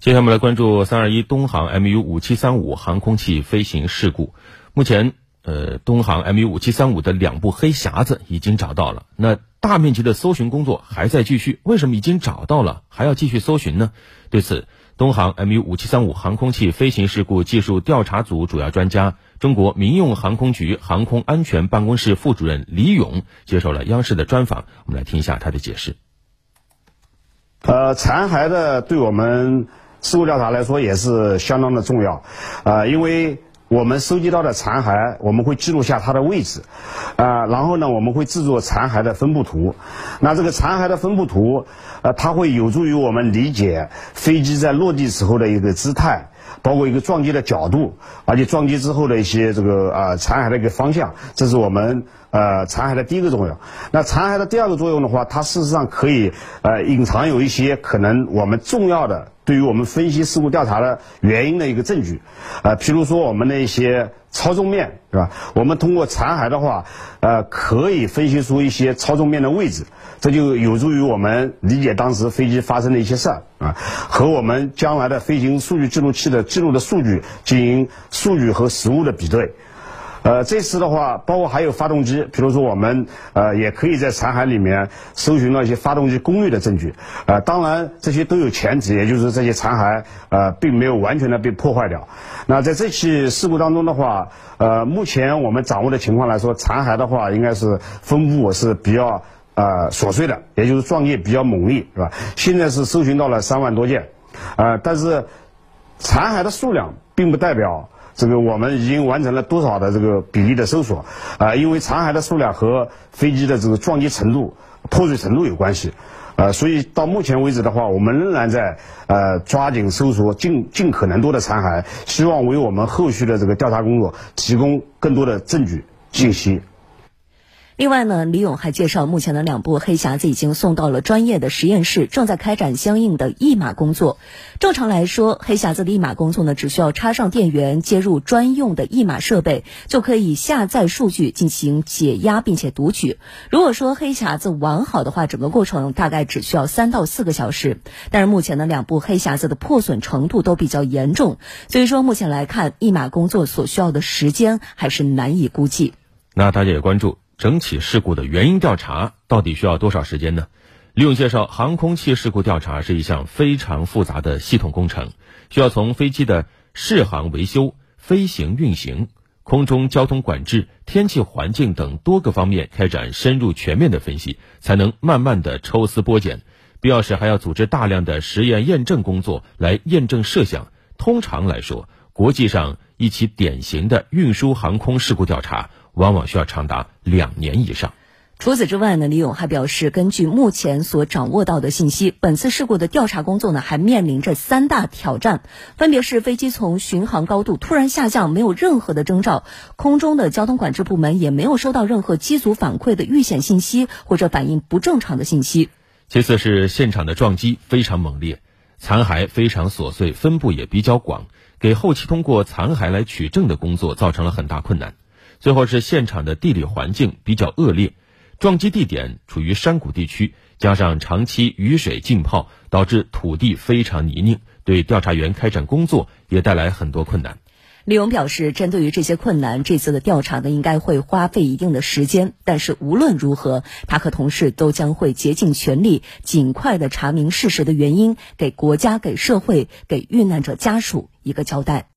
接下来我们来关注三二一东航 MU 五七三五航空器飞行事故。目前，呃，东航 MU 五七三五的两部黑匣子已经找到了。那大面积的搜寻工作还在继续。为什么已经找到了还要继续搜寻呢？对此，东航 MU 五七三五航空器飞行事故技术调查组主要专家、中国民用航空局航空安全办公室副主任李勇接受了央视的专访。我们来听一下他的解释。呃，残骸的对我们。事故调查来说也是相当的重要，啊，因为我们收集到的残骸，我们会记录下它的位置，啊，然后呢，我们会制作残骸的分布图，那这个残骸的分布图，呃，它会有助于我们理解飞机在落地时候的一个姿态，包括一个撞击的角度，而且撞击之后的一些这个啊残骸的一个方向，这是我们呃残骸的第一个作用。那残骸的第二个作用的话，它事实上可以呃隐藏有一些可能我们重要的。对于我们分析事故调查的原因的一个证据，呃，譬如说我们的一些操纵面，是吧？我们通过残骸的话，呃，可以分析出一些操纵面的位置，这就有助于我们理解当时飞机发生的一些事儿啊，和我们将来的飞行数据记录器的记录的数据进行数据和实物的比对。呃，这次的话，包括还有发动机，比如说我们呃也可以在残骸里面搜寻到一些发动机功率的证据，呃，当然这些都有前提，也就是这些残骸呃并没有完全的被破坏掉。那在这起事故当中的话，呃，目前我们掌握的情况来说，残骸的话应该是分布是比较呃琐碎的，也就是撞击比较猛烈，是吧？现在是搜寻到了三万多件，呃，但是残骸的数量并不代表。这个我们已经完成了多少的这个比例的搜索啊？因为残骸的数量和飞机的这个撞击程度、破碎程度有关系，啊，所以到目前为止的话，我们仍然在呃抓紧搜索尽尽可能多的残骸，希望为我们后续的这个调查工作提供更多的证据信息。另外呢，李勇还介绍，目前的两部黑匣子已经送到了专业的实验室，正在开展相应的译码工作。正常来说，黑匣子的译码工作呢，只需要插上电源，接入专用的译码设备，就可以下载数据进行解压并且读取。如果说黑匣子完好的话，整个过程大概只需要三到四个小时。但是目前呢两部黑匣子的破损程度都比较严重，所以说目前来看，译码工作所需要的时间还是难以估计。那大家也关注。整起事故的原因调查到底需要多少时间呢？李勇介绍，航空器事故调查是一项非常复杂的系统工程，需要从飞机的试航维修、飞行运行、空中交通管制、天气环境等多个方面开展深入全面的分析，才能慢慢的抽丝剥茧，必要时还要组织大量的实验验证工作来验证设想。通常来说，国际上一起典型的运输航空事故调查。往往需要长达两年以上。除此之外呢，李勇还表示，根据目前所掌握到的信息，本次事故的调查工作呢，还面临着三大挑战，分别是飞机从巡航高度突然下降，没有任何的征兆；空中的交通管制部门也没有收到任何机组反馈的遇险信息或者反应不正常的信息。其次是现场的撞击非常猛烈，残骸非常琐碎，分布也比较广，给后期通过残骸来取证的工作造成了很大困难。最后是现场的地理环境比较恶劣，撞击地点处于山谷地区，加上长期雨水浸泡，导致土地非常泥泞，对调查员开展工作也带来很多困难。李勇表示，针对于这些困难，这次的调查呢应该会花费一定的时间，但是无论如何，他和同事都将会竭尽全力，尽快的查明事实的原因，给国家、给社会、给遇难者家属一个交代。